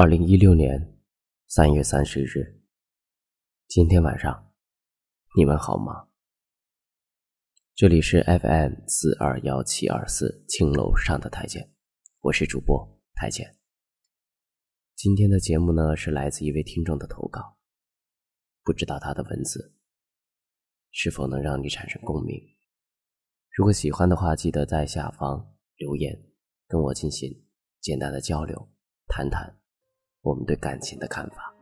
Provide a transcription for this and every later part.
二零一六年三月三十日，今天晚上你们好吗？这里是 FM 四二幺七二四青楼上的太监，我是主播太监。今天的节目呢是来自一位听众的投稿，不知道他的文字是否能让你产生共鸣。如果喜欢的话，记得在下方留言，跟我进行简单的交流，谈谈。我们对感情的看法。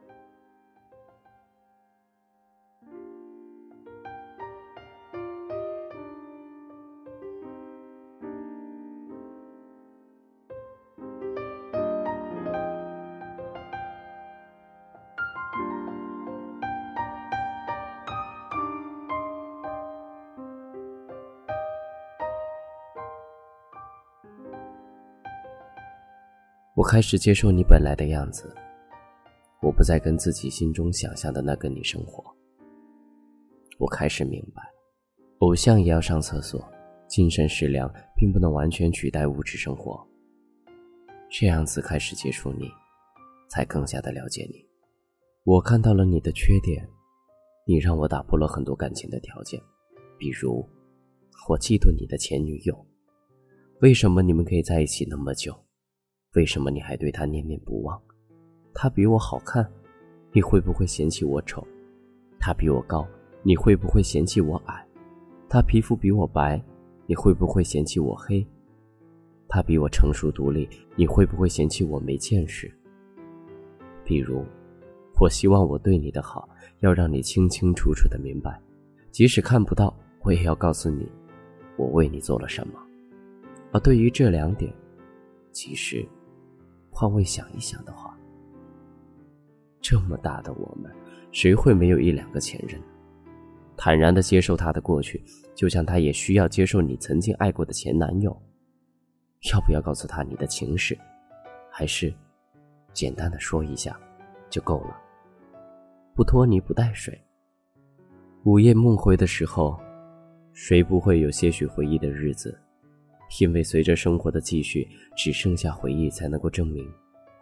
我开始接受你本来的样子，再跟自己心中想象的那个你生活。我开始明白，偶像也要上厕所，精神食粮并不能完全取代物质生活。这样子开始接触你，才更加的了解你。我看到了你的缺点，你让我打破了很多感情的条件，比如，我嫉妒你的前女友，为什么你们可以在一起那么久？为什么你还对他念念不忘？他比我好看，你会不会嫌弃我丑？他比我高，你会不会嫌弃我矮？他皮肤比我白，你会不会嫌弃我黑？他比我成熟独立，你会不会嫌弃我没见识？比如，我希望我对你的好，要让你清清楚楚的明白，即使看不到，我也要告诉你，我为你做了什么。而对于这两点，其实。换位想一想的话，这么大的我们，谁会没有一两个前任？坦然的接受他的过去，就像他也需要接受你曾经爱过的前男友。要不要告诉他你的情史？还是简单的说一下就够了？不拖泥不带水。午夜梦回的时候，谁不会有些许回忆的日子？因为随着生活的继续，只剩下回忆才能够证明，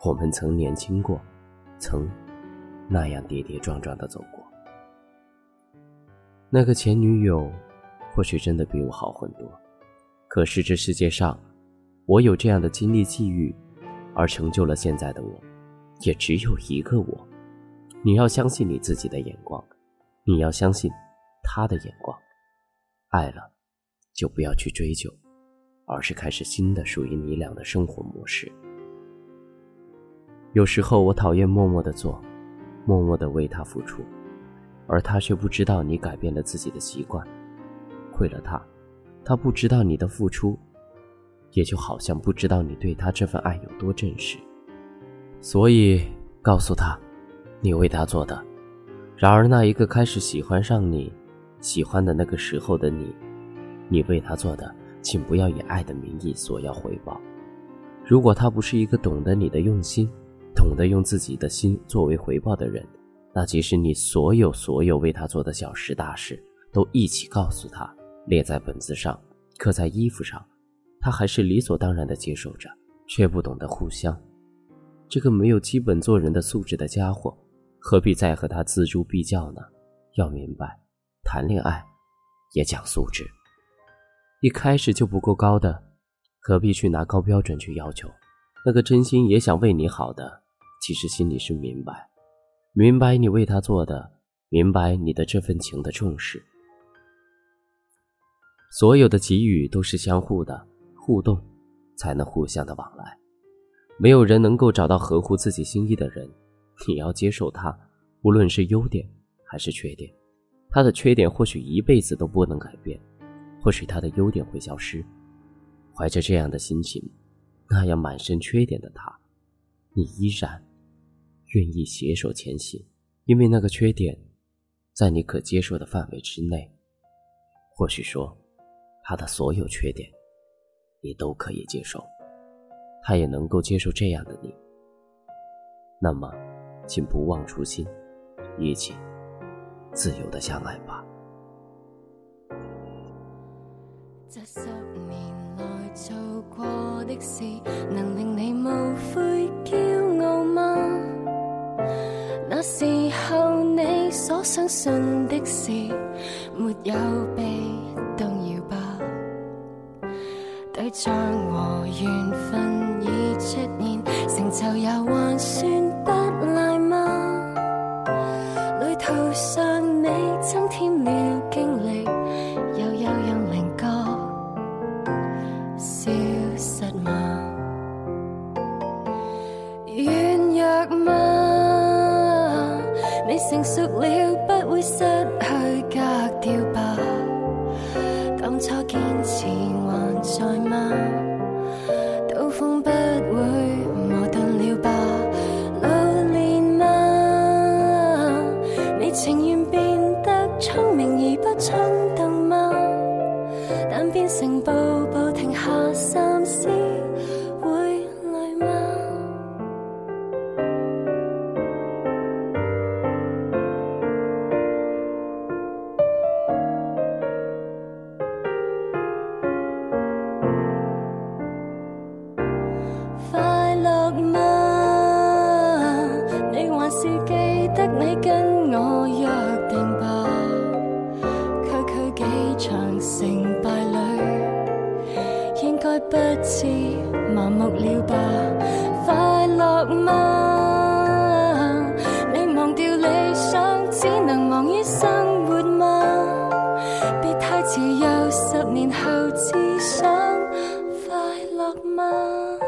我们曾年轻过，曾那样跌跌撞撞的走过。那个前女友，或许真的比我好很多，可是这世界上，我有这样的经历际遇，而成就了现在的我，也只有一个我。你要相信你自己的眼光，你要相信他的眼光。爱了，就不要去追究。而是开始新的属于你俩的生活模式。有时候我讨厌默默的做，默默的为他付出，而他却不知道你改变了自己的习惯。亏了他，他不知道你的付出，也就好像不知道你对他这份爱有多真实。所以告诉他，你为他做的。然而那一个开始喜欢上你，喜欢的那个时候的你，你为他做的。请不要以爱的名义索要回报。如果他不是一个懂得你的用心，懂得用自己的心作为回报的人，那即使你所有所有为他做的小事大事都一起告诉他，列在本子上，刻在衣服上，他还是理所当然的接受着，却不懂得互相。这个没有基本做人的素质的家伙，何必再和他锱铢必较呢？要明白，谈恋爱也讲素质。一开始就不够高的，何必去拿高标准去要求？那个真心也想为你好的，其实心里是明白，明白你为他做的，明白你的这份情的重视。所有的给予都是相互的，互动才能互相的往来。没有人能够找到合乎自己心意的人，你要接受他，无论是优点还是缺点，他的缺点或许一辈子都不能改变。或许他的优点会消失，怀着这样的心情，那样满身缺点的他，你依然愿意携手前行，因为那个缺点在你可接受的范围之内。或许说，他的所有缺点你都可以接受，他也能够接受这样的你。那么，请不忘初心，一起自由的相爱吧。这十年来做过的事，能令你无悔骄傲吗？时候你所相信的事，没有被动摇吧？对象和缘分已出现，成就也还算不赖吗？旅途上你增添了经历，失去格调吧？当初坚持还在吗？刀锋不会磨钝了吧？老练吗？你情愿吗？